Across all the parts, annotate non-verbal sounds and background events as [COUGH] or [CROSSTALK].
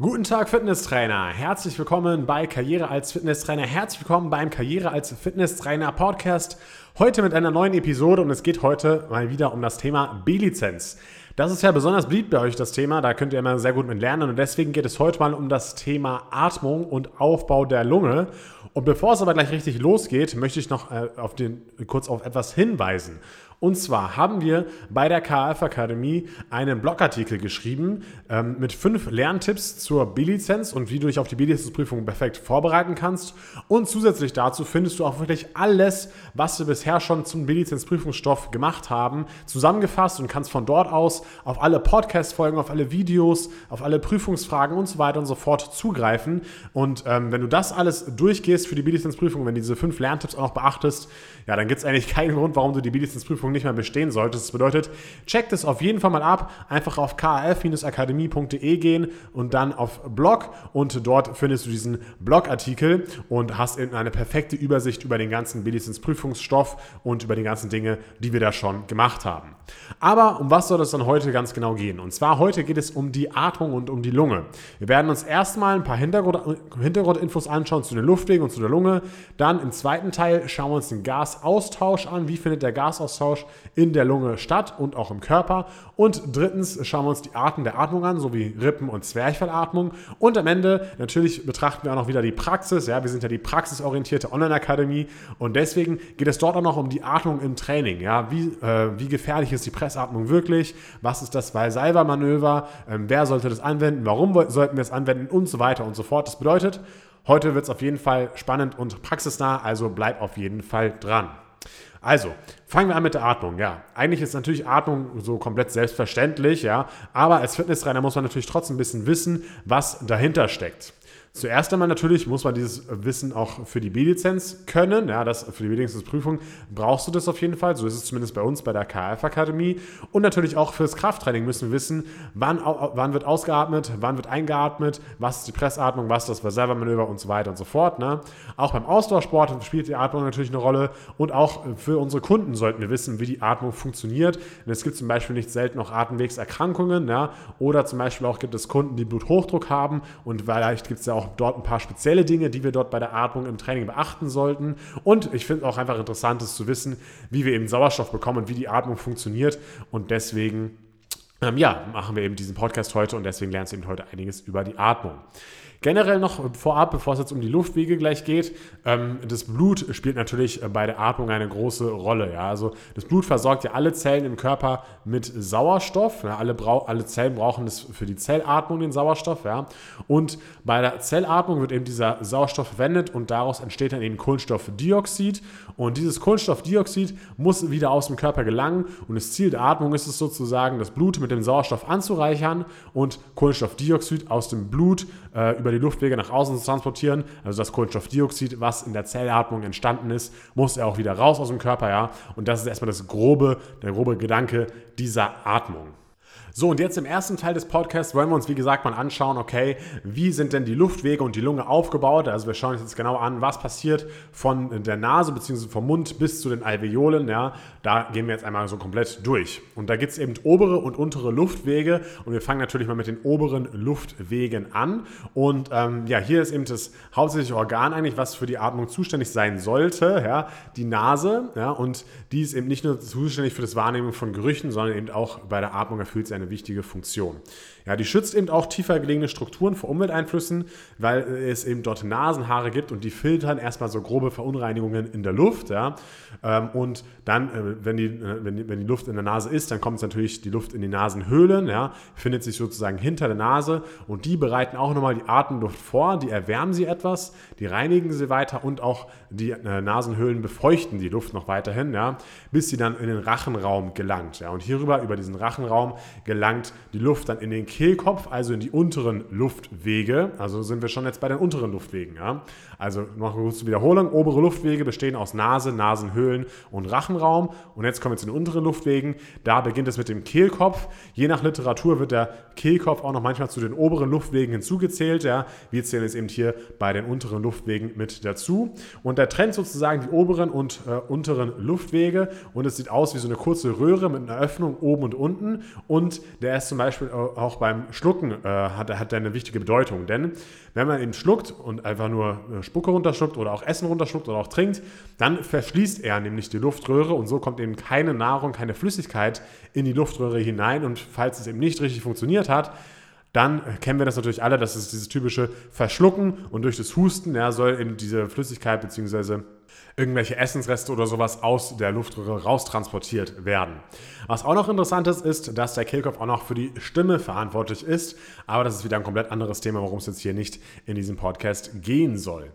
Guten Tag, Fitnesstrainer. Herzlich willkommen bei Karriere als Fitnesstrainer. Herzlich willkommen beim Karriere als Fitnesstrainer Podcast. Heute mit einer neuen Episode und es geht heute mal wieder um das Thema B-Lizenz. Das ist ja besonders beliebt bei euch, das Thema. Da könnt ihr immer sehr gut mit lernen. Und deswegen geht es heute mal um das Thema Atmung und Aufbau der Lunge. Und bevor es aber gleich richtig losgeht, möchte ich noch äh, auf den, kurz auf etwas hinweisen. Und zwar haben wir bei der KF Akademie einen Blogartikel geschrieben ähm, mit fünf Lerntipps zur B-Lizenz und wie du dich auf die B-Lizenzprüfung perfekt vorbereiten kannst. Und zusätzlich dazu findest du auch wirklich alles, was wir bisher schon zum B-Lizenz-Prüfungsstoff gemacht haben, zusammengefasst und kannst von dort aus auf alle Podcast-Folgen, auf alle Videos, auf alle Prüfungsfragen und so weiter und so fort zugreifen. Und ähm, wenn du das alles durchgehst für die B-Lizenz-Prüfung, wenn du diese fünf Lerntipps auch noch beachtest, ja, dann gibt es eigentlich keinen Grund, warum du die B-Lizenz-Prüfung nicht mehr bestehen solltest. Das bedeutet, check das auf jeden Fall mal ab. Einfach auf kf-akademie.de gehen und dann auf Blog und dort findest du diesen Blogartikel und hast eben eine perfekte Übersicht über den ganzen B-Lizenz-Prüfungsstoff und über die ganzen Dinge, die wir da schon gemacht haben. Aber um was soll es dann heute ganz genau gehen? Und zwar heute geht es um die Atmung und um die Lunge. Wir werden uns erstmal ein paar Hintergrund, Hintergrundinfos anschauen zu den Luftwegen und zu der Lunge. Dann im zweiten Teil schauen wir uns den Gasaustausch an. Wie findet der Gasaustausch in der Lunge statt und auch im Körper? Und drittens schauen wir uns die Arten der Atmung an, sowie Rippen- und Zwerchfellatmung. Und am Ende natürlich betrachten wir auch noch wieder die Praxis. Ja, wir sind ja die praxisorientierte Online-Akademie und deswegen geht es dort auch noch um die Atmung im Training. Ja, wie, äh, wie gefährlich ist die Pressatmung wirklich? Was ist das Valsalva-Manöver? Ähm, wer sollte das anwenden? Warum sollten wir es anwenden? Und so weiter und so fort. Das bedeutet, heute wird es auf jeden Fall spannend und praxisnah, also bleib auf jeden Fall dran. Also, fangen wir an mit der Atmung. Ja, eigentlich ist natürlich Atmung so komplett selbstverständlich, ja, aber als Fitnesstrainer muss man natürlich trotzdem ein bisschen wissen, was dahinter steckt. Zuerst einmal natürlich muss man dieses Wissen auch für die B-Lizenz können. Ja, das, für die B-Lizenzprüfung brauchst du das auf jeden Fall. So ist es zumindest bei uns bei der KF-Akademie. Und natürlich auch fürs Krafttraining müssen wir wissen, wann, wann wird ausgeatmet, wann wird eingeatmet, was ist die Pressatmung, was ist das Reservemanöver und so weiter und so fort. Ne? Auch beim Ausdauersport spielt die Atmung natürlich eine Rolle. Und auch für unsere Kunden sollten wir wissen, wie die Atmung funktioniert. Denn es gibt zum Beispiel nicht selten auch Atemwegserkrankungen. Ja? Oder zum Beispiel auch gibt es Kunden, die Bluthochdruck haben. Und vielleicht gibt es ja auch auch dort ein paar spezielle Dinge, die wir dort bei der Atmung im Training beachten sollten. Und ich finde auch einfach interessant, ist zu wissen, wie wir eben Sauerstoff bekommen und wie die Atmung funktioniert. Und deswegen ähm, ja, machen wir eben diesen Podcast heute und deswegen lernst du eben heute einiges über die Atmung. Generell noch vorab, bevor es jetzt um die Luftwege gleich geht, ähm, das Blut spielt natürlich äh, bei der Atmung eine große Rolle. Ja? Also das Blut versorgt ja alle Zellen im Körper mit Sauerstoff. Ja? Alle, alle Zellen brauchen das für die Zellatmung den Sauerstoff. Ja? Und bei der Zellatmung wird eben dieser Sauerstoff verwendet und daraus entsteht dann eben Kohlenstoffdioxid. Und dieses Kohlenstoffdioxid muss wieder aus dem Körper gelangen. Und das Ziel der Atmung ist es sozusagen, das Blut mit dem Sauerstoff anzureichern und Kohlenstoffdioxid aus dem Blut äh, über die Luftwege nach außen zu transportieren. Also das Kohlenstoffdioxid, was in der Zellatmung entstanden ist, muss ja auch wieder raus aus dem Körper, ja. Und das ist erstmal das grobe, der grobe Gedanke dieser Atmung. So, und jetzt im ersten Teil des Podcasts wollen wir uns, wie gesagt, mal anschauen, okay, wie sind denn die Luftwege und die Lunge aufgebaut? Also wir schauen uns jetzt genau an, was passiert von der Nase bzw. vom Mund bis zu den Alveolen. Ja, da gehen wir jetzt einmal so komplett durch. Und da gibt es eben obere und untere Luftwege. Und wir fangen natürlich mal mit den oberen Luftwegen an. Und ähm, ja, hier ist eben das hauptsächliche Organ eigentlich, was für die Atmung zuständig sein sollte. Ja, die Nase. Ja, und die ist eben nicht nur zuständig für das Wahrnehmen von Gerüchen, sondern eben auch bei der Atmung erfüllt sie eine wichtige Funktion. Ja, die schützt eben auch tiefer gelegene Strukturen vor Umwelteinflüssen, weil es eben dort Nasenhaare gibt und die filtern erstmal so grobe Verunreinigungen in der Luft. Ja. Ähm, und dann, äh, wenn die, äh, wenn, die, wenn die Luft in der Nase ist, dann kommt natürlich die Luft in die Nasenhöhlen, ja, findet sich sozusagen hinter der Nase und die bereiten auch nochmal die Atemluft vor, die erwärmen sie etwas, die reinigen sie weiter und auch die äh, Nasenhöhlen befeuchten die Luft noch weiterhin, ja, bis sie dann in den Rachenraum gelangt. Ja. Und hierüber, über diesen Rachenraum, gelangt die Luft dann in den Kehlkopf, also in die unteren Luftwege. Also sind wir schon jetzt bei den unteren Luftwegen. Ja? Also noch eine kurze Wiederholung. Obere Luftwege bestehen aus Nase, Nasenhöhlen und Rachenraum. Und jetzt kommen wir zu den unteren Luftwegen. Da beginnt es mit dem Kehlkopf. Je nach Literatur wird der Kehlkopf auch noch manchmal zu den oberen Luftwegen hinzugezählt. Ja? Wir zählen jetzt eben hier bei den unteren Luftwegen mit dazu. Und der trennt sozusagen die oberen und äh, unteren Luftwege. Und es sieht aus wie so eine kurze Röhre mit einer Öffnung oben und unten. Und der ist zum Beispiel auch bei beim Schlucken äh, hat, hat er eine wichtige Bedeutung. Denn wenn man eben schluckt und einfach nur äh, Spucke runterschluckt oder auch Essen runterschluckt oder auch trinkt, dann verschließt er nämlich die Luftröhre und so kommt eben keine Nahrung, keine Flüssigkeit in die Luftröhre hinein. Und falls es eben nicht richtig funktioniert hat, dann kennen wir das natürlich alle, das ist dieses typische Verschlucken und durch das Husten ja, soll eben diese Flüssigkeit bzw. irgendwelche Essensreste oder sowas aus der Luftröhre raustransportiert werden. Was auch noch interessant ist, ist, dass der Kehlkopf auch noch für die Stimme verantwortlich ist, aber das ist wieder ein komplett anderes Thema, warum es jetzt hier nicht in diesem Podcast gehen soll.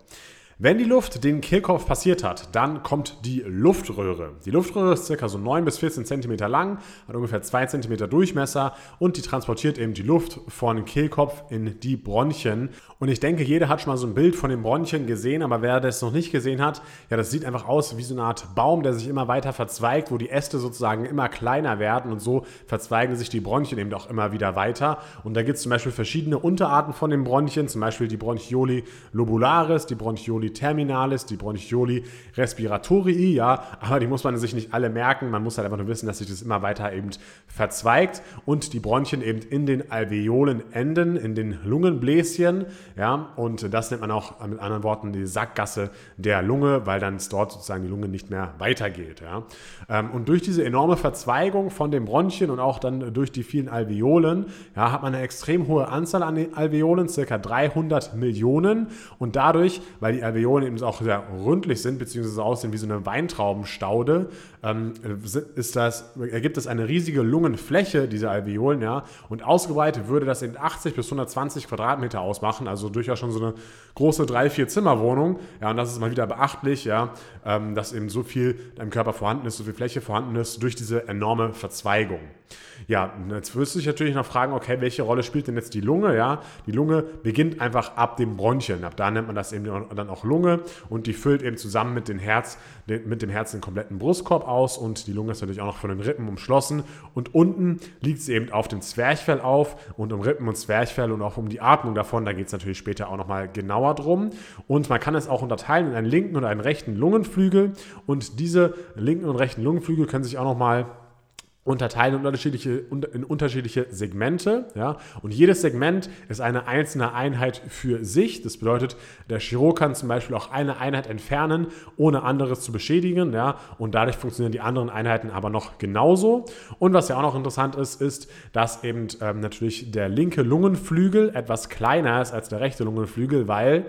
Wenn die Luft den Kehlkopf passiert hat, dann kommt die Luftröhre. Die Luftröhre ist ca. so 9 bis 14 cm lang, hat ungefähr 2 cm Durchmesser und die transportiert eben die Luft von Kehlkopf in die Bronchien. Und ich denke, jeder hat schon mal so ein Bild von den Bronchien gesehen, aber wer das noch nicht gesehen hat, ja, das sieht einfach aus wie so eine Art Baum, der sich immer weiter verzweigt, wo die Äste sozusagen immer kleiner werden und so verzweigen sich die Bronchien eben auch immer wieder weiter. Und da gibt es zum Beispiel verschiedene Unterarten von den Bronchien, zum Beispiel die Bronchioli lobularis, die Bronchioli terminalis, die Bronchioli respiratorii, ja, aber die muss man sich nicht alle merken. Man muss halt einfach nur wissen, dass sich das immer weiter eben verzweigt und die Bronchien eben in den Alveolen enden, in den Lungenbläschen, ja, und das nennt man auch mit anderen Worten die Sackgasse der Lunge, weil dann dort sozusagen die Lunge nicht mehr weitergeht, ja. Ähm, und durch diese enorme Verzweigung von den Bronchien und auch dann durch die vielen Alveolen, ja, hat man eine extrem hohe Anzahl an Alveolen, circa 300 Millionen und dadurch, weil die Alveolen Alveolen eben auch sehr rundlich sind, beziehungsweise aussehen wie so eine Weintraubenstaude, ähm, ist das, ergibt es eine riesige Lungenfläche, diese Alveolen, ja, und ausgebreitet würde das in 80 bis 120 Quadratmeter ausmachen, also durchaus schon so eine große 3-4 Zimmerwohnung, ja, und das ist mal wieder beachtlich, ja, ähm, dass eben so viel im Körper vorhanden ist, so viel Fläche vorhanden ist durch diese enorme Verzweigung. Ja, jetzt wirst du dich natürlich noch fragen, okay, welche Rolle spielt denn jetzt die Lunge? Ja, die Lunge beginnt einfach ab dem Bronchien. Ab da nennt man das eben dann auch Lunge und die füllt eben zusammen mit, dem Herz, mit dem Herz den kompletten Brustkorb aus und die Lunge ist natürlich auch noch von den Rippen umschlossen und unten liegt sie eben auf dem Zwerchfell auf und um Rippen und Zwerchfell und auch um die Atmung davon, da geht es natürlich später auch nochmal genauer drum und man kann es auch unterteilen in einen linken und einen rechten Lungenflügel und diese linken und rechten Lungenflügel können sich auch nochmal unterteilen in unterschiedliche, in unterschiedliche Segmente. Ja? Und jedes Segment ist eine einzelne Einheit für sich. Das bedeutet, der Chirurg kann zum Beispiel auch eine Einheit entfernen, ohne anderes zu beschädigen. Ja? Und dadurch funktionieren die anderen Einheiten aber noch genauso. Und was ja auch noch interessant ist, ist, dass eben ähm, natürlich der linke Lungenflügel etwas kleiner ist als der rechte Lungenflügel, weil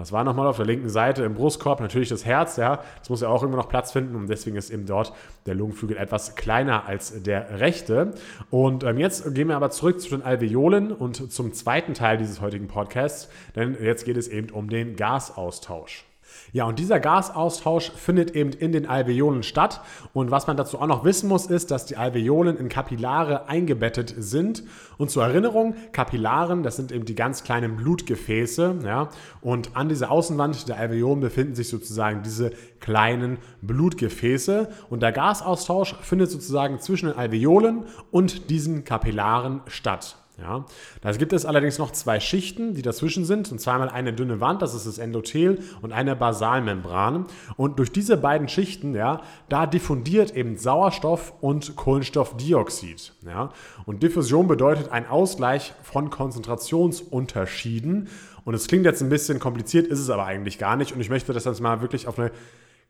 was war nochmal auf der linken Seite im Brustkorb? Natürlich das Herz, ja. Das muss ja auch immer noch Platz finden und deswegen ist eben dort der Lungenflügel etwas kleiner als der rechte. Und ähm, jetzt gehen wir aber zurück zu den Alveolen und zum zweiten Teil dieses heutigen Podcasts, denn jetzt geht es eben um den Gasaustausch. Ja, und dieser Gasaustausch findet eben in den Alveolen statt. Und was man dazu auch noch wissen muss, ist, dass die Alveolen in Kapillare eingebettet sind. Und zur Erinnerung, Kapillaren, das sind eben die ganz kleinen Blutgefäße. Ja, und an dieser Außenwand der Alveolen befinden sich sozusagen diese kleinen Blutgefäße. Und der Gasaustausch findet sozusagen zwischen den Alveolen und diesen Kapillaren statt. Ja, da gibt es allerdings noch zwei Schichten, die dazwischen sind, und zwar eine dünne Wand, das ist das Endothel, und eine Basalmembran. Und durch diese beiden Schichten, ja, da diffundiert eben Sauerstoff und Kohlenstoffdioxid. Ja. Und Diffusion bedeutet ein Ausgleich von Konzentrationsunterschieden. Und es klingt jetzt ein bisschen kompliziert, ist es aber eigentlich gar nicht. Und ich möchte das jetzt mal wirklich auf eine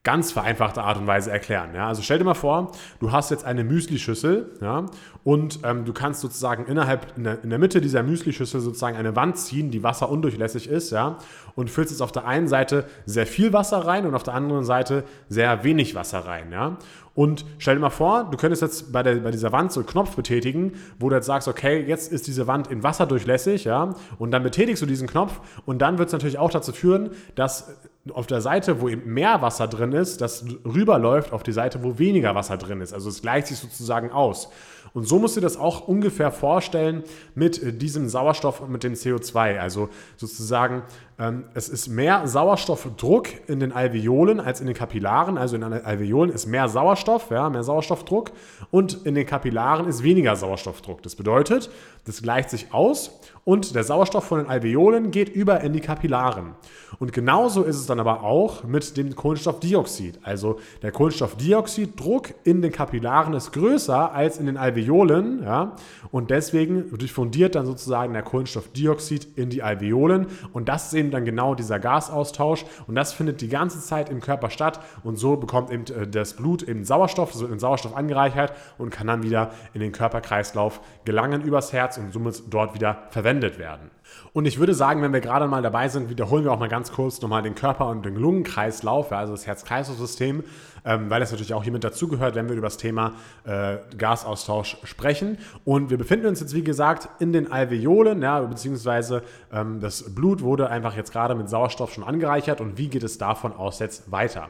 ganz vereinfachte Art und Weise erklären. Ja? Also stell dir mal vor, du hast jetzt eine Müslischüssel ja? und ähm, du kannst sozusagen innerhalb in der, in der Mitte dieser Müslischüssel sozusagen eine Wand ziehen, die wasserundurchlässig ist, ja, und füllst jetzt auf der einen Seite sehr viel Wasser rein und auf der anderen Seite sehr wenig Wasser rein, ja. Und stell dir mal vor, du könntest jetzt bei, der, bei dieser Wand so einen Knopf betätigen, wo du jetzt sagst, okay, jetzt ist diese Wand in Wasser durchlässig, ja, und dann betätigst du diesen Knopf und dann wird es natürlich auch dazu führen, dass auf der Seite, wo eben mehr Wasser drin ist, das rüberläuft auf die Seite, wo weniger Wasser drin ist. Also es gleicht sich sozusagen aus. Und so musst du das auch ungefähr vorstellen mit äh, diesem Sauerstoff und mit dem CO2. Also sozusagen, ähm, es ist mehr Sauerstoffdruck in den Alveolen als in den Kapillaren. Also in den Alveolen ist mehr Sauerstoff, ja, mehr Sauerstoffdruck und in den Kapillaren ist weniger Sauerstoffdruck. Das bedeutet, das gleicht sich aus und der Sauerstoff von den Alveolen geht über in die Kapillaren. Und genauso ist es dann aber auch mit dem Kohlenstoffdioxid. Also der Kohlenstoffdioxiddruck in den Kapillaren ist größer als in den Alveolen. Ja? Und deswegen diffundiert dann sozusagen der Kohlenstoffdioxid in die Alveolen. Und das ist eben dann genau dieser Gasaustausch. Und das findet die ganze Zeit im Körper statt. Und so bekommt eben äh, das Blut eben Sauerstoff, es wird in Sauerstoff angereichert und kann dann wieder in den Körperkreislauf gelangen übers Herz und somit dort wieder verwendet werden. Und ich würde sagen, wenn wir gerade mal dabei sind, wiederholen wir auch mal ganz kurz nochmal den Körper- und den Lungenkreislauf, also das Herz-Kreislauf-System, ähm, weil das natürlich auch hier mit dazugehört, wenn wir über das Thema äh, Gasaustausch sprechen. Und wir befinden uns jetzt, wie gesagt, in den Alveolen, ja, beziehungsweise ähm, das Blut wurde einfach jetzt gerade mit Sauerstoff schon angereichert. Und wie geht es davon aus jetzt weiter?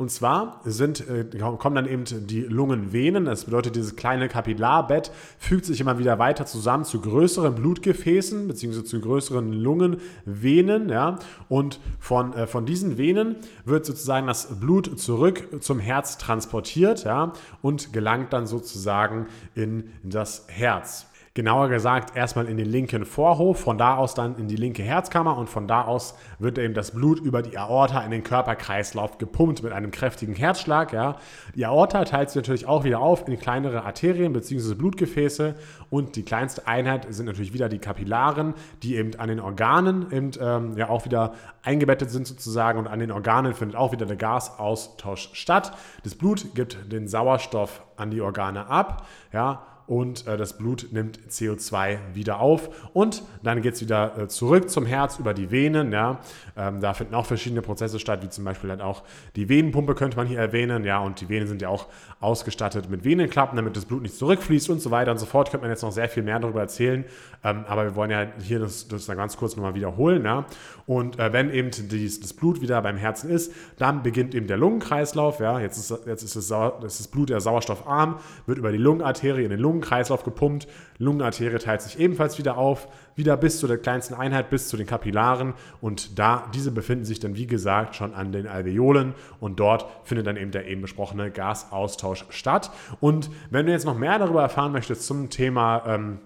Und zwar sind, äh, kommen dann eben die Lungenvenen, das bedeutet, dieses kleine Kapillarbett fügt sich immer wieder weiter zusammen zu größeren Blutgefäßen, beziehungsweise zu größeren Lungenvenen. Ja? Und von, äh, von diesen Venen wird sozusagen das Blut zurück zum Herz transportiert ja? und gelangt dann sozusagen in das Herz. Genauer gesagt erstmal in den linken Vorhof, von da aus dann in die linke Herzkammer und von da aus wird eben das Blut über die Aorta in den Körperkreislauf gepumpt mit einem kräftigen Herzschlag. Ja. Die Aorta teilt sich natürlich auch wieder auf in kleinere Arterien bzw. Blutgefäße und die kleinste Einheit sind natürlich wieder die Kapillaren, die eben an den Organen eben ähm, ja auch wieder eingebettet sind sozusagen und an den Organen findet auch wieder der Gasaustausch statt. Das Blut gibt den Sauerstoff an die Organe ab, ja, und äh, das Blut nimmt CO2 wieder auf und dann geht es wieder äh, zurück zum Herz über die Venen. Ja. Ähm, da finden auch verschiedene Prozesse statt, wie zum Beispiel dann auch die Venenpumpe könnte man hier erwähnen. Ja, und die Venen sind ja auch ausgestattet mit Venenklappen, damit das Blut nicht zurückfließt und so weiter und so fort. Könnte man jetzt noch sehr viel mehr darüber erzählen, ähm, aber wir wollen ja hier das, das dann ganz kurz nochmal wiederholen. Ja. Und äh, wenn eben dies, das Blut wieder beim Herzen ist, dann beginnt eben der Lungenkreislauf. Ja. Jetzt, ist, jetzt ist, das, das, das Blut ja sauerstoffarm, wird über die Lungenarterie in den Lungen Lungenkreislauf gepumpt. Lungenarterie teilt sich ebenfalls wieder auf, wieder bis zu der kleinsten Einheit, bis zu den Kapillaren. Und da, diese befinden sich dann, wie gesagt, schon an den Alveolen und dort findet dann eben der eben besprochene Gasaustausch statt. Und wenn du jetzt noch mehr darüber erfahren möchtest zum Thema ähm,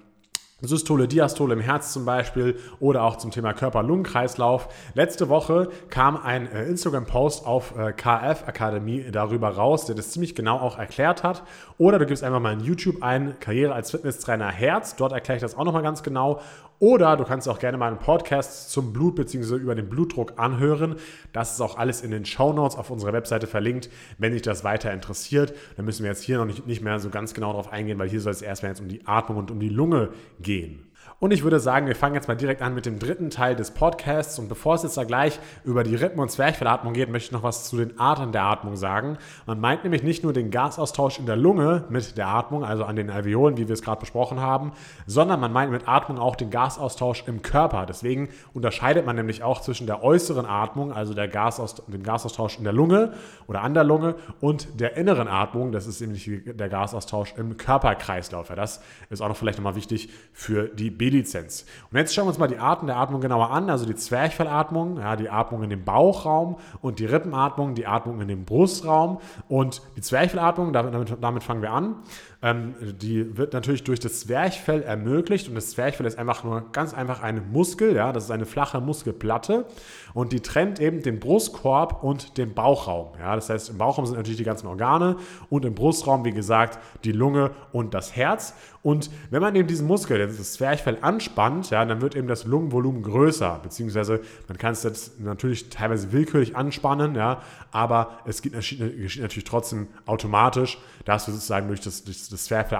Systole, Diastole im Herz zum Beispiel oder auch zum Thema Körper-Lungen-Kreislauf. Letzte Woche kam ein äh, Instagram-Post auf äh, KF Akademie darüber raus, der das ziemlich genau auch erklärt hat. Oder du gibst einfach mal in YouTube ein, Karriere als Fitnesstrainer Herz. Dort erkläre ich das auch nochmal ganz genau. Oder du kannst auch gerne mal einen Podcast zum Blut bzw. über den Blutdruck anhören. Das ist auch alles in den Show Notes auf unserer Webseite verlinkt, wenn dich das weiter interessiert. Dann müssen wir jetzt hier noch nicht, nicht mehr so ganz genau darauf eingehen, weil hier soll es erstmal jetzt um die Atmung und um die Lunge gehen. Und ich würde sagen, wir fangen jetzt mal direkt an mit dem dritten Teil des Podcasts. Und bevor es jetzt da gleich über die Rippen- und Zwerchfellatmung geht, möchte ich noch was zu den Arten der Atmung sagen. Man meint nämlich nicht nur den Gasaustausch in der Lunge mit der Atmung, also an den Alveolen, wie wir es gerade besprochen haben, sondern man meint mit Atmung auch den Gasaustausch im Körper. Deswegen unterscheidet man nämlich auch zwischen der äußeren Atmung, also der dem Gasaustausch in der Lunge oder an der Lunge, und der inneren Atmung, das ist nämlich der Gasaustausch im Körperkreislauf. Ja, das ist auch noch vielleicht nochmal wichtig für die B-Lizenz. Und jetzt schauen wir uns mal die Arten der Atmung genauer an. Also die Zwerchfellatmung, ja, die Atmung in dem Bauchraum und die Rippenatmung, die Atmung in dem Brustraum. Und die Zwerchfellatmung, damit, damit fangen wir an. Ähm, die wird natürlich durch das Zwerchfell ermöglicht und das Zwerchfell ist einfach nur ganz einfach ein Muskel, ja, das ist eine flache Muskelplatte und die trennt eben den Brustkorb und den Bauchraum. Ja, das heißt, im Bauchraum sind natürlich die ganzen Organe und im Brustraum, wie gesagt, die Lunge und das Herz. Und wenn man eben diesen Muskel, das Zwerchfell anspannt, ja, dann wird eben das Lungenvolumen größer, beziehungsweise man kann es jetzt natürlich teilweise willkürlich anspannen, ja, aber es geschieht, geschieht natürlich trotzdem automatisch, dass wir sozusagen durch das, durch das, Zwerchfell,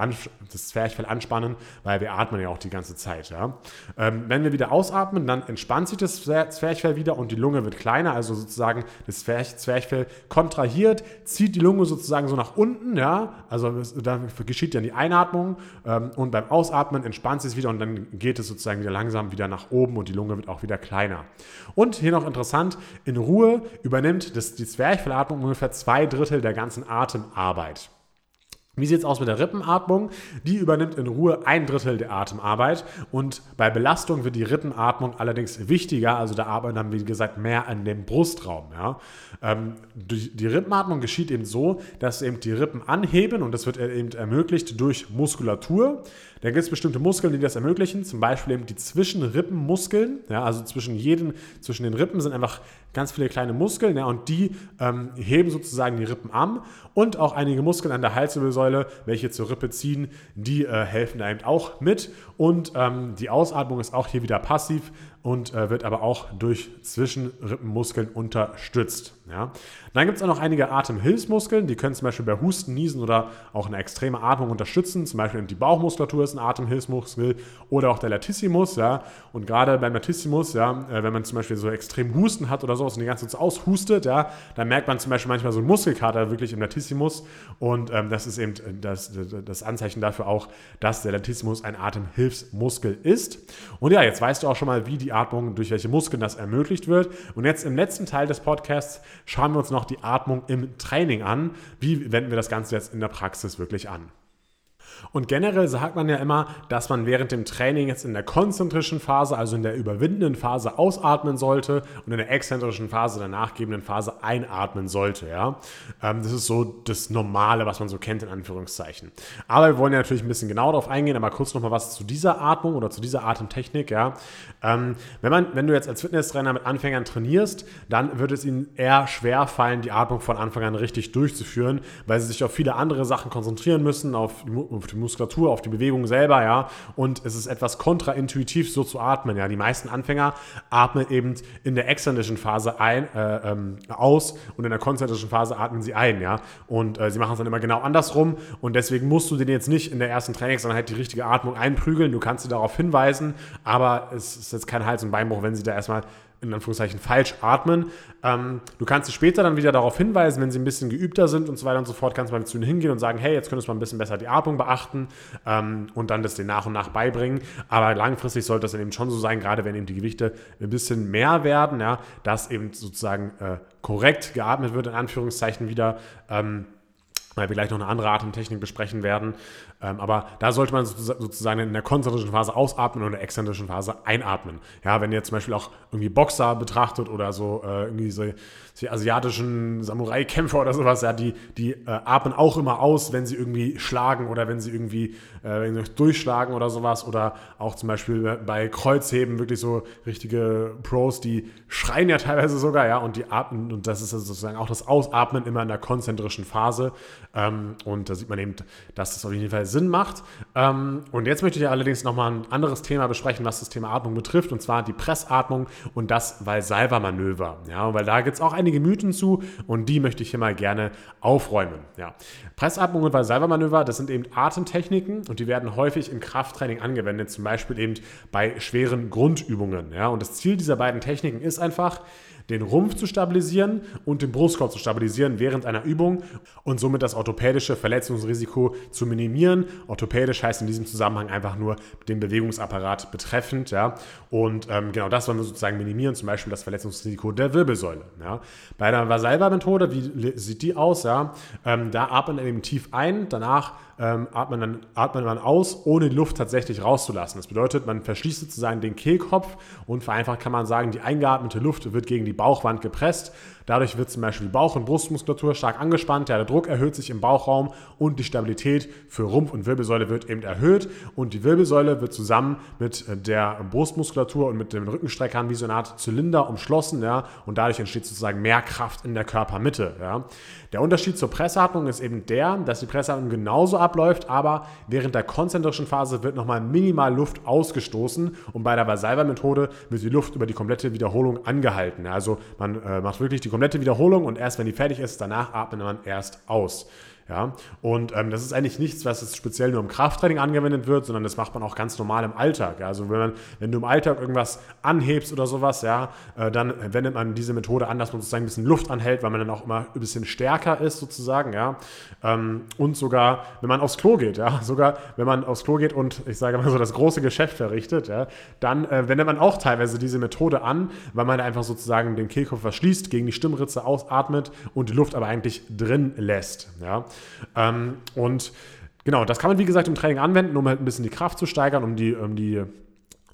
das Zwerchfell anspannen, weil wir atmen ja auch die ganze Zeit. Ja. Ähm, wenn wir wieder ausatmen, dann entspannt sich das Zwerchfell wieder und die Lunge wird kleiner, also sozusagen das Zwerchfell kontrahiert, zieht die Lunge sozusagen so nach unten, ja, also da geschieht dann die Einatmung ähm, und beim Ausatmen entspannt sich es wieder und dann geht es sozusagen wieder langsam wieder nach oben und die Lunge wird auch wieder kleiner. Und hier noch interessant, in Ruhe übernimmt das, die Zwerchfellatmung ungefähr zwei Drittel der ganzen Atemarbeit. Wie sieht es aus mit der Rippenatmung? Die übernimmt in Ruhe ein Drittel der Atemarbeit und bei Belastung wird die Rippenatmung allerdings wichtiger, also da arbeiten dann, wie gesagt, mehr an dem Brustraum. Ja. Ähm, die Rippenatmung geschieht eben so, dass eben die Rippen anheben und das wird eben ermöglicht durch Muskulatur. Da gibt es bestimmte Muskeln, die das ermöglichen, zum Beispiel eben die Zwischenrippenmuskeln. Ja, also zwischen, jeden, zwischen den Rippen sind einfach ganz viele kleine Muskeln ja, und die ähm, heben sozusagen die Rippen an. Und auch einige Muskeln an der Halswirbelsäule, welche zur Rippe ziehen, die äh, helfen da eben auch mit. Und ähm, die Ausatmung ist auch hier wieder passiv und äh, wird aber auch durch Zwischenrippenmuskeln unterstützt. Ja. Dann gibt es auch noch einige Atemhilfsmuskeln, die können zum Beispiel bei Husten, Niesen oder auch eine extreme Atmung unterstützen. Zum Beispiel die Bauchmuskulatur ist ein Atemhilfsmuskel oder auch der Latissimus. Ja. Und gerade beim Latissimus, ja, äh, wenn man zum Beispiel so extrem Husten hat oder sowas und die ganze Zeit aushustet, ja, dann merkt man zum Beispiel manchmal so einen Muskelkater wirklich im Latissimus. Und ähm, das ist eben das, das Anzeichen dafür auch, dass der Latissimus ein Atemhilfsmuskel ist. Und ja, jetzt weißt du auch schon mal, wie die Atmung, durch welche Muskeln das ermöglicht wird. Und jetzt im letzten Teil des Podcasts schauen wir uns noch die Atmung im Training an. Wie wenden wir das Ganze jetzt in der Praxis wirklich an? Und generell sagt man ja immer, dass man während dem Training jetzt in der konzentrischen Phase, also in der überwindenden Phase, ausatmen sollte und in der exzentrischen Phase, der nachgebenden Phase, einatmen sollte. Ja? Ähm, das ist so das Normale, was man so kennt, in Anführungszeichen. Aber wir wollen ja natürlich ein bisschen genauer darauf eingehen, aber kurz nochmal was zu dieser Atmung oder zu dieser Atemtechnik. Ja? Ähm, wenn, man, wenn du jetzt als Fitnesstrainer mit Anfängern trainierst, dann wird es ihnen eher schwer fallen, die Atmung von Anfang an richtig durchzuführen, weil sie sich auf viele andere Sachen konzentrieren müssen, auf die, auf die Muskulatur, auf die Bewegung selber, ja. Und es ist etwas kontraintuitiv, so zu atmen, ja. Die meisten Anfänger atmen eben in der exzentrischen Phase ein, äh, ähm, aus und in der konzentrischen Phase atmen sie ein, ja. Und äh, sie machen es dann immer genau andersrum und deswegen musst du den jetzt nicht in der ersten Trainingseinheit die richtige Atmung einprügeln. Du kannst sie darauf hinweisen, aber es ist jetzt kein Hals- und Beinbruch, wenn sie da erstmal in Anführungszeichen falsch atmen. Ähm, du kannst sie später dann wieder darauf hinweisen, wenn sie ein bisschen geübter sind und so weiter und so fort, kannst du mal zu ihnen hingehen und sagen, hey, jetzt könntest du mal ein bisschen besser die Atmung beachten ähm, und dann das den nach und nach beibringen. Aber langfristig sollte das dann eben schon so sein, gerade wenn eben die Gewichte ein bisschen mehr werden, ja, dass eben sozusagen äh, korrekt geatmet wird, in Anführungszeichen wieder. Ähm, weil wir gleich noch eine andere Atemtechnik besprechen werden. Ähm, aber da sollte man sozusagen in der konzentrischen Phase ausatmen und in der exzentrischen Phase einatmen. Ja, wenn ihr zum Beispiel auch irgendwie Boxer betrachtet oder so äh, irgendwie so die asiatischen Samurai-Kämpfer oder sowas, ja, die, die äh, atmen auch immer aus, wenn sie irgendwie schlagen oder wenn sie irgendwie äh, wenn sie durchschlagen oder sowas. Oder auch zum Beispiel bei Kreuzheben wirklich so richtige Pros, die schreien ja teilweise sogar, ja, und die atmen, und das ist also sozusagen auch das Ausatmen immer in der konzentrischen Phase. Ähm, und da sieht man eben, dass das auf jeden Fall Sinn macht. Ähm, und jetzt möchte ich allerdings nochmal ein anderes Thema besprechen, was das Thema Atmung betrifft, und zwar die Pressatmung und das Valsalva-Manöver. Ja, weil da gibt es auch einige Mythen zu und die möchte ich hier mal gerne aufräumen. Ja. Pressatmung und Valsalva-Manöver, das sind eben Atemtechniken und die werden häufig im Krafttraining angewendet, zum Beispiel eben bei schweren Grundübungen. Ja. Und das Ziel dieser beiden Techniken ist einfach, den Rumpf zu stabilisieren und den Brustkorb zu stabilisieren während einer Übung und somit das orthopädische Verletzungsrisiko zu minimieren. Orthopädisch heißt in diesem Zusammenhang einfach nur den Bewegungsapparat betreffend. Ja? Und ähm, genau das wollen wir sozusagen minimieren, zum Beispiel das Verletzungsrisiko der Wirbelsäule. Ja? Bei der Vasalva-Methode, wie sieht die aus? Ja? Ähm, da atmet man eben tief ein, danach ähm, atmet, dann, atmet man aus, ohne die Luft tatsächlich rauszulassen. Das bedeutet, man verschließt sozusagen den Kehlkopf und vereinfacht kann man sagen, die eingeatmete Luft wird gegen die Bauchwand gepresst Dadurch wird zum Beispiel die Bauch- und Brustmuskulatur stark angespannt, der Druck erhöht sich im Bauchraum und die Stabilität für Rumpf und Wirbelsäule wird eben erhöht und die Wirbelsäule wird zusammen mit der Brustmuskulatur und mit den Rückenstreckern wie so eine Art Zylinder umschlossen ja, und dadurch entsteht sozusagen mehr Kraft in der Körpermitte. Ja. Der Unterschied zur Pressatmung ist eben der, dass die Pressatmung genauso abläuft, aber während der konzentrischen Phase wird nochmal minimal Luft ausgestoßen und bei der Valsalva-Methode wird die Luft über die komplette Wiederholung angehalten. Also man äh, macht wirklich die komplette Wiederholung und erst wenn die fertig ist, danach atmet man erst aus. Ja, und ähm, das ist eigentlich nichts, was jetzt speziell nur im Krafttraining angewendet wird, sondern das macht man auch ganz normal im Alltag. Ja? Also wenn, man, wenn du im Alltag irgendwas anhebst oder sowas, ja, äh, dann wendet man diese Methode an, dass man sozusagen ein bisschen Luft anhält, weil man dann auch immer ein bisschen stärker ist sozusagen, ja. Ähm, und sogar, wenn man aufs Klo geht, ja, [LAUGHS] sogar wenn man aufs Klo geht und ich sage mal so das große Geschäft verrichtet, ja, dann äh, wendet man auch teilweise diese Methode an, weil man einfach sozusagen den Kehlkopf verschließt, gegen die Stimmritze ausatmet und die Luft aber eigentlich drin lässt, ja. Ähm, und genau, das kann man wie gesagt im Training anwenden, um halt ein bisschen die Kraft zu steigern, um die, um die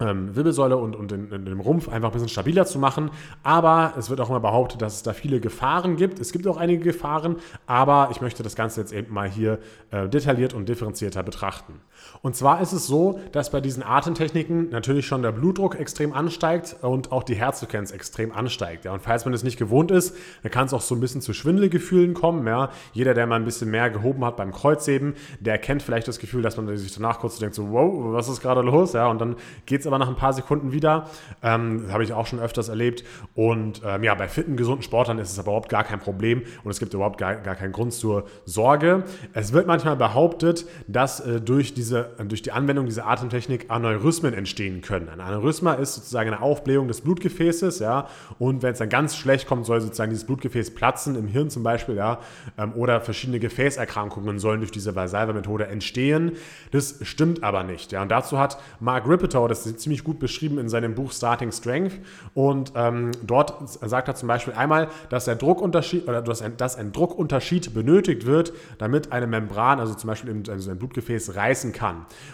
ähm, Wirbelsäule und, und den, den, Rumpf einfach ein bisschen stabiler zu machen. Aber es wird auch immer behauptet, dass es da viele Gefahren gibt. Es gibt auch einige Gefahren, aber ich möchte das Ganze jetzt eben mal hier äh, detailliert und differenzierter betrachten. Und zwar ist es so, dass bei diesen Atemtechniken natürlich schon der Blutdruck extrem ansteigt und auch die Herzfrequenz extrem ansteigt. Ja. Und falls man das nicht gewohnt ist, dann kann es auch so ein bisschen zu Schwindelgefühlen kommen. Ja. Jeder, der mal ein bisschen mehr gehoben hat beim Kreuzheben, der kennt vielleicht das Gefühl, dass man sich danach kurz denkt, so, wow, was ist gerade los? Ja, und dann geht es aber nach ein paar Sekunden wieder. Ähm, das habe ich auch schon öfters erlebt. Und ähm, ja, bei fitten, gesunden Sportlern ist es aber überhaupt gar kein Problem und es gibt überhaupt gar, gar keinen Grund zur Sorge. Es wird manchmal behauptet, dass äh, durch, diese, äh, durch die Anwendung dieser Atemtechnik Aneurysmen entstehen können. Ein Aneurysma ist sozusagen eine Aufblähung des Blutgefäßes, ja, und wenn es dann ganz schlecht kommt, soll sozusagen dieses Blutgefäß platzen, im Hirn zum Beispiel, ja, ähm, oder verschiedene Gefäßerkrankungen sollen durch diese Valsalva-Methode entstehen. Das stimmt aber nicht, ja, und dazu hat Mark Ripetow, das ziemlich gut beschrieben in seinem Buch Starting Strength. Und ähm, dort sagt er zum Beispiel einmal, dass der Druckunterschied oder dass ein, dass ein Druckunterschied benötigt wird, damit eine Membran, also zum Beispiel also ein Blutgefäß, reißen kann.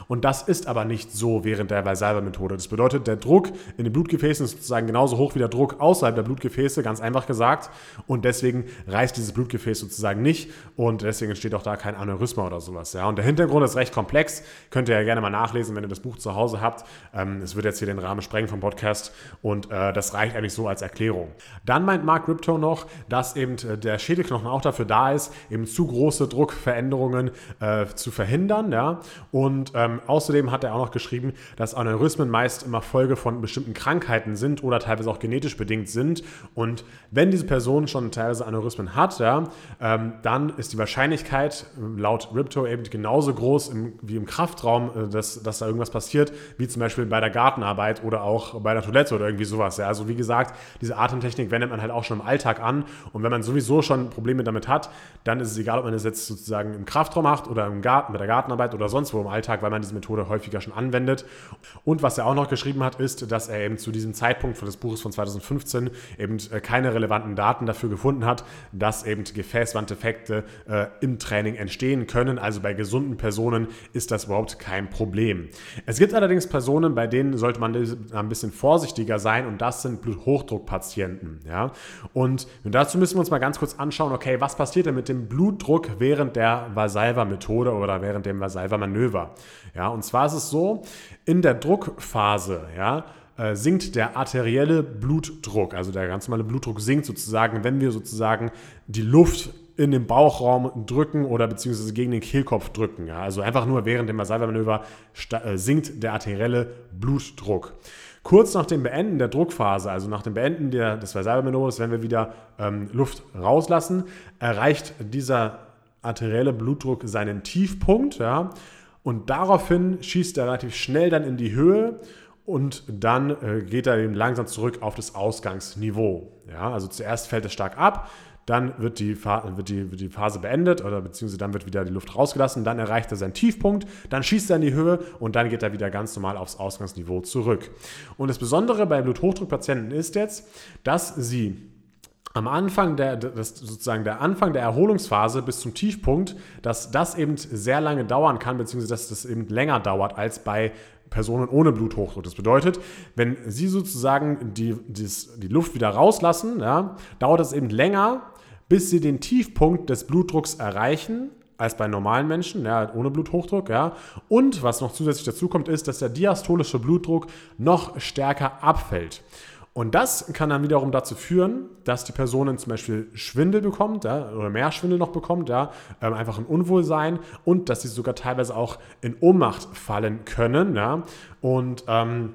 Und das ist aber nicht so während der Valsalva-Methode. Das bedeutet, der Druck in den Blutgefäßen ist sozusagen genauso hoch wie der Druck außerhalb der Blutgefäße, ganz einfach gesagt. Und deswegen reißt dieses Blutgefäß sozusagen nicht und deswegen entsteht auch da kein Aneurysma oder sowas. Ja. Und der Hintergrund ist recht komplex. Könnt ihr ja gerne mal nachlesen, wenn ihr das Buch zu Hause habt. Ähm, es wird jetzt hier den Rahmen sprengen vom Podcast und äh, das reicht eigentlich so als Erklärung. Dann meint Mark Ripto noch, dass eben äh, der Schädelknochen auch dafür da ist, eben zu große Druckveränderungen äh, zu verhindern. Ja? Ähm, außerdem hat er auch noch geschrieben, dass Aneurysmen meist immer Folge von bestimmten Krankheiten sind oder teilweise auch genetisch bedingt sind. Und wenn diese Person schon teilweise Aneurysmen hat, ja, ähm, dann ist die Wahrscheinlichkeit äh, laut Ripto eben genauso groß im, wie im Kraftraum, äh, dass, dass da irgendwas passiert, wie zum Beispiel bei der Gartenarbeit oder auch bei der Toilette oder irgendwie sowas. Ja. Also wie gesagt, diese Atemtechnik wendet man halt auch schon im Alltag an. Und wenn man sowieso schon Probleme damit hat, dann ist es egal, ob man das jetzt sozusagen im Kraftraum macht oder im Garten, bei der Gartenarbeit oder sonst wo im Alltag, weil man diese Methode häufiger schon anwendet. Und was er auch noch geschrieben hat, ist, dass er eben zu diesem Zeitpunkt des Buches von 2015 eben äh, keine relevanten Daten dafür gefunden hat, dass eben Gefäßwanddefekte äh, im Training entstehen können. Also bei gesunden Personen ist das überhaupt kein Problem. Es gibt allerdings Personen, bei denen sollte man ein bisschen vorsichtiger sein und das sind Bluthochdruckpatienten. Ja? Und dazu müssen wir uns mal ganz kurz anschauen, okay, was passiert denn mit dem Blutdruck während der Valsalva-Methode oder während dem Valsalva-Manöver? Ja, und zwar ist es so, in der Druckphase, ja, äh, sinkt der arterielle Blutdruck, also der ganz normale Blutdruck sinkt sozusagen, wenn wir sozusagen die Luft in den Bauchraum drücken oder beziehungsweise gegen den Kehlkopf drücken. Ja? Also einfach nur während dem Valsalva-Manöver äh, sinkt der arterielle Blutdruck. Kurz nach dem Beenden der Druckphase, also nach dem Beenden der, des Valsalva-Manövers, wenn wir wieder ähm, Luft rauslassen, erreicht dieser arterielle Blutdruck seinen Tiefpunkt. Ja? Und daraufhin schießt er relativ schnell dann in die Höhe und dann äh, geht er eben langsam zurück auf das Ausgangsniveau. Ja, also zuerst fällt es stark ab, dann wird die, wird, die, wird die Phase beendet oder beziehungsweise dann wird wieder die Luft rausgelassen, dann erreicht er seinen Tiefpunkt, dann schießt er in die Höhe und dann geht er wieder ganz normal aufs Ausgangsniveau zurück. Und das Besondere bei Bluthochdruckpatienten ist jetzt, dass sie am Anfang der, das sozusagen der Anfang der Erholungsphase bis zum Tiefpunkt, dass das eben sehr lange dauern kann, beziehungsweise dass das eben länger dauert als bei Personen ohne Bluthochdruck. Das bedeutet, wenn Sie sozusagen die, die, die Luft wieder rauslassen, ja, dauert es eben länger, bis Sie den Tiefpunkt des Blutdrucks erreichen, als bei normalen Menschen, ja, ohne Bluthochdruck. Ja. Und was noch zusätzlich dazu kommt, ist, dass der diastolische Blutdruck noch stärker abfällt. Und das kann dann wiederum dazu führen, dass die Person zum Beispiel Schwindel bekommt ja, oder mehr Schwindel noch bekommt, ja, ähm, einfach ein Unwohlsein und dass sie sogar teilweise auch in Ohnmacht fallen können. Ja. Und ähm,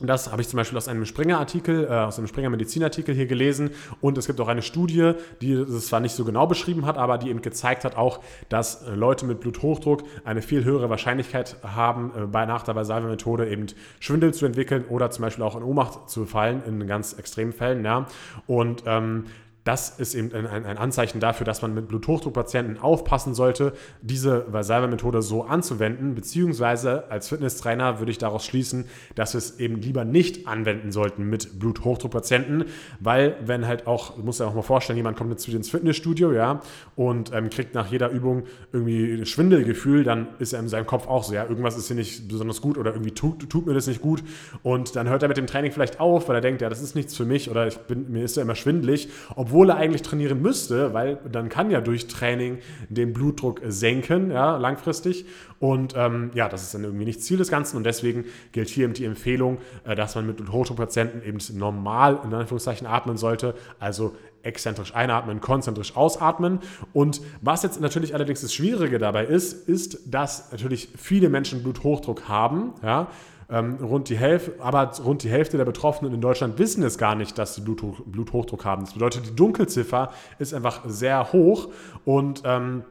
das habe ich zum Beispiel aus einem Springer-Artikel, äh, aus einem Springer-Medizin-Artikel hier gelesen. Und es gibt auch eine Studie, die das zwar nicht so genau beschrieben hat, aber die eben gezeigt hat auch, dass äh, Leute mit Bluthochdruck eine viel höhere Wahrscheinlichkeit haben, äh, bei, nach der Valsalva-Methode eben Schwindel zu entwickeln oder zum Beispiel auch in Ohnmacht zu fallen, in ganz extremen Fällen. Ja. Und ähm, das ist eben ein, ein, Anzeichen dafür, dass man mit Bluthochdruckpatienten aufpassen sollte, diese Valsalva-Methode so anzuwenden, beziehungsweise als Fitnesstrainer würde ich daraus schließen, dass wir es eben lieber nicht anwenden sollten mit Bluthochdruckpatienten, weil wenn halt auch, musst dir auch mal vorstellen, jemand kommt jetzt ins Fitnessstudio, ja, und ähm, kriegt nach jeder Übung irgendwie Schwindelgefühl, dann ist er in seinem Kopf auch so, ja, irgendwas ist hier nicht besonders gut oder irgendwie tut, tut mir das nicht gut. Und dann hört er mit dem Training vielleicht auf, weil er denkt, ja, das ist nichts für mich oder ich bin, mir ist ja immer schwindelig, obwohl er eigentlich trainieren müsste, weil dann kann ja durch Training den Blutdruck senken, ja, langfristig und ähm, ja, das ist dann irgendwie nicht Ziel des Ganzen und deswegen gilt hier eben die Empfehlung, äh, dass man mit Bluthochdruckpatienten eben normal in Anführungszeichen atmen sollte, also exzentrisch einatmen, konzentrisch ausatmen. Und was jetzt natürlich allerdings das Schwierige dabei ist, ist, dass natürlich viele Menschen Bluthochdruck haben. Ja, ähm, rund die Hälfte, aber rund die Hälfte der Betroffenen in Deutschland wissen es gar nicht, dass sie Bluthochdruck, haben. Das bedeutet, die Dunkelziffer ist einfach sehr hoch und ähm,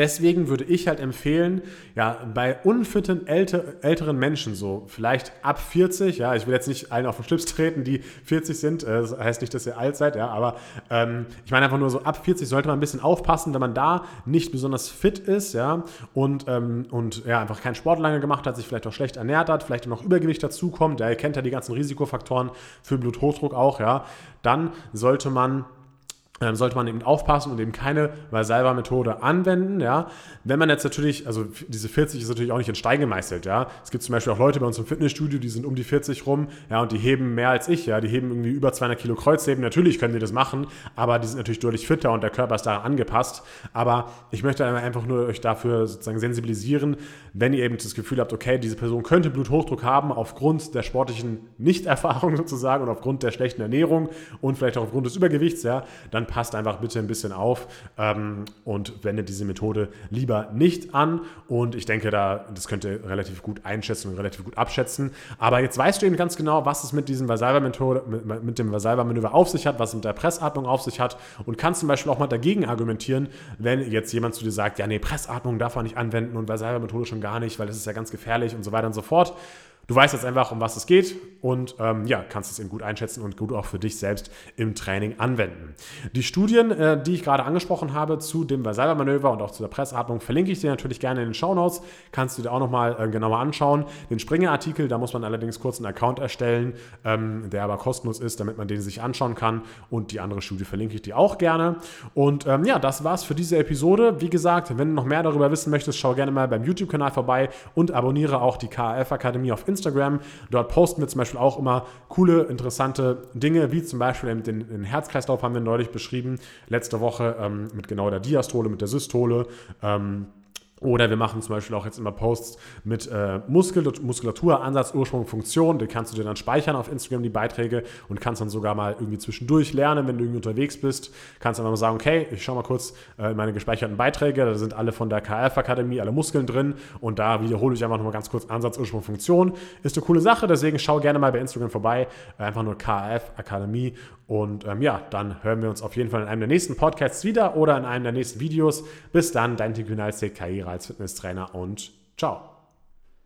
Deswegen würde ich halt empfehlen, ja, bei unfitten älter, älteren Menschen, so vielleicht ab 40, ja, ich will jetzt nicht allen auf den Schlips treten, die 40 sind, äh, das heißt nicht, dass ihr alt seid, ja, aber ähm, ich meine einfach nur so ab 40 sollte man ein bisschen aufpassen, wenn man da nicht besonders fit ist, ja, und, ähm, und ja, einfach keinen Sport lange gemacht hat, sich vielleicht auch schlecht ernährt hat, vielleicht noch Übergewicht dazukommt, ja, ihr kennt ja die ganzen Risikofaktoren für Bluthochdruck auch, ja, dann sollte man sollte man eben aufpassen und eben keine Valsalva-Methode anwenden. Ja. Wenn man jetzt natürlich, also diese 40 ist natürlich auch nicht in Stein gemeißelt. Ja. Es gibt zum Beispiel auch Leute bei uns im Fitnessstudio, die sind um die 40 rum ja, und die heben mehr als ich. Ja. Die heben irgendwie über 200 Kilo Kreuzheben. Natürlich können die das machen, aber die sind natürlich deutlich fitter und der Körper ist daran angepasst. Aber ich möchte einfach nur euch dafür sozusagen sensibilisieren, wenn ihr eben das Gefühl habt, okay, diese Person könnte Bluthochdruck haben aufgrund der sportlichen Nichterfahrung [LAUGHS] sozusagen und aufgrund der schlechten Ernährung und vielleicht auch aufgrund des Übergewichts, ja, dann passt einfach bitte ein bisschen auf ähm, und wendet diese Methode lieber nicht an. Und ich denke, da, das könnt ihr relativ gut einschätzen und relativ gut abschätzen. Aber jetzt weißt du eben ganz genau, was es mit diesem Valsalva-Methode, mit, mit dem Valsalva-Manöver auf sich hat, was es mit der Pressatmung auf sich hat und kannst zum Beispiel auch mal dagegen argumentieren, wenn jetzt jemand zu dir sagt, ja, nee, Pressatmung darf man nicht anwenden und Valsalva-Methode schon gar nicht, weil das ist ja ganz gefährlich und so weiter und so fort. Du weißt jetzt einfach, um was es geht und ähm, ja, kannst es eben gut einschätzen und gut auch für dich selbst im Training anwenden. Die Studien, äh, die ich gerade angesprochen habe zu dem Valsalva-Manöver und auch zu der Pressatmung, verlinke ich dir natürlich gerne in den Show Notes. Kannst du dir auch nochmal äh, genauer anschauen. Den Springer-Artikel, da muss man allerdings kurz einen Account erstellen, ähm, der aber kostenlos ist, damit man den sich anschauen kann. Und die andere Studie verlinke ich dir auch gerne. Und ähm, ja, das war's für diese Episode. Wie gesagt, wenn du noch mehr darüber wissen möchtest, schau gerne mal beim YouTube-Kanal vorbei und abonniere auch die KAF Akademie auf Instagram. Instagram. Dort posten wir zum Beispiel auch immer coole, interessante Dinge, wie zum Beispiel den, den Herzkreislauf haben wir neulich beschrieben, letzte Woche ähm, mit genau der Diastole, mit der Systole. Ähm, oder wir machen zum Beispiel auch jetzt immer Posts mit äh, Muskel Muskulatur, Ansatz, Ursprung, Funktion. Die kannst du dir dann speichern auf Instagram, die Beiträge, und kannst dann sogar mal irgendwie zwischendurch lernen, wenn du irgendwie unterwegs bist. Kannst einfach mal sagen, okay, ich schaue mal kurz äh, in meine gespeicherten Beiträge. Da sind alle von der KF-Akademie, alle Muskeln drin. Und da wiederhole ich einfach nochmal ganz kurz Ansatz, Ursprung, Funktion. Ist eine coole Sache, deswegen schau gerne mal bei Instagram vorbei. Einfach nur KF-Akademie. Und ähm, ja, dann hören wir uns auf jeden Fall in einem der nächsten Podcasts wieder oder in einem der nächsten Videos. Bis dann, dein Team Karriere als Fitnesstrainer und ciao.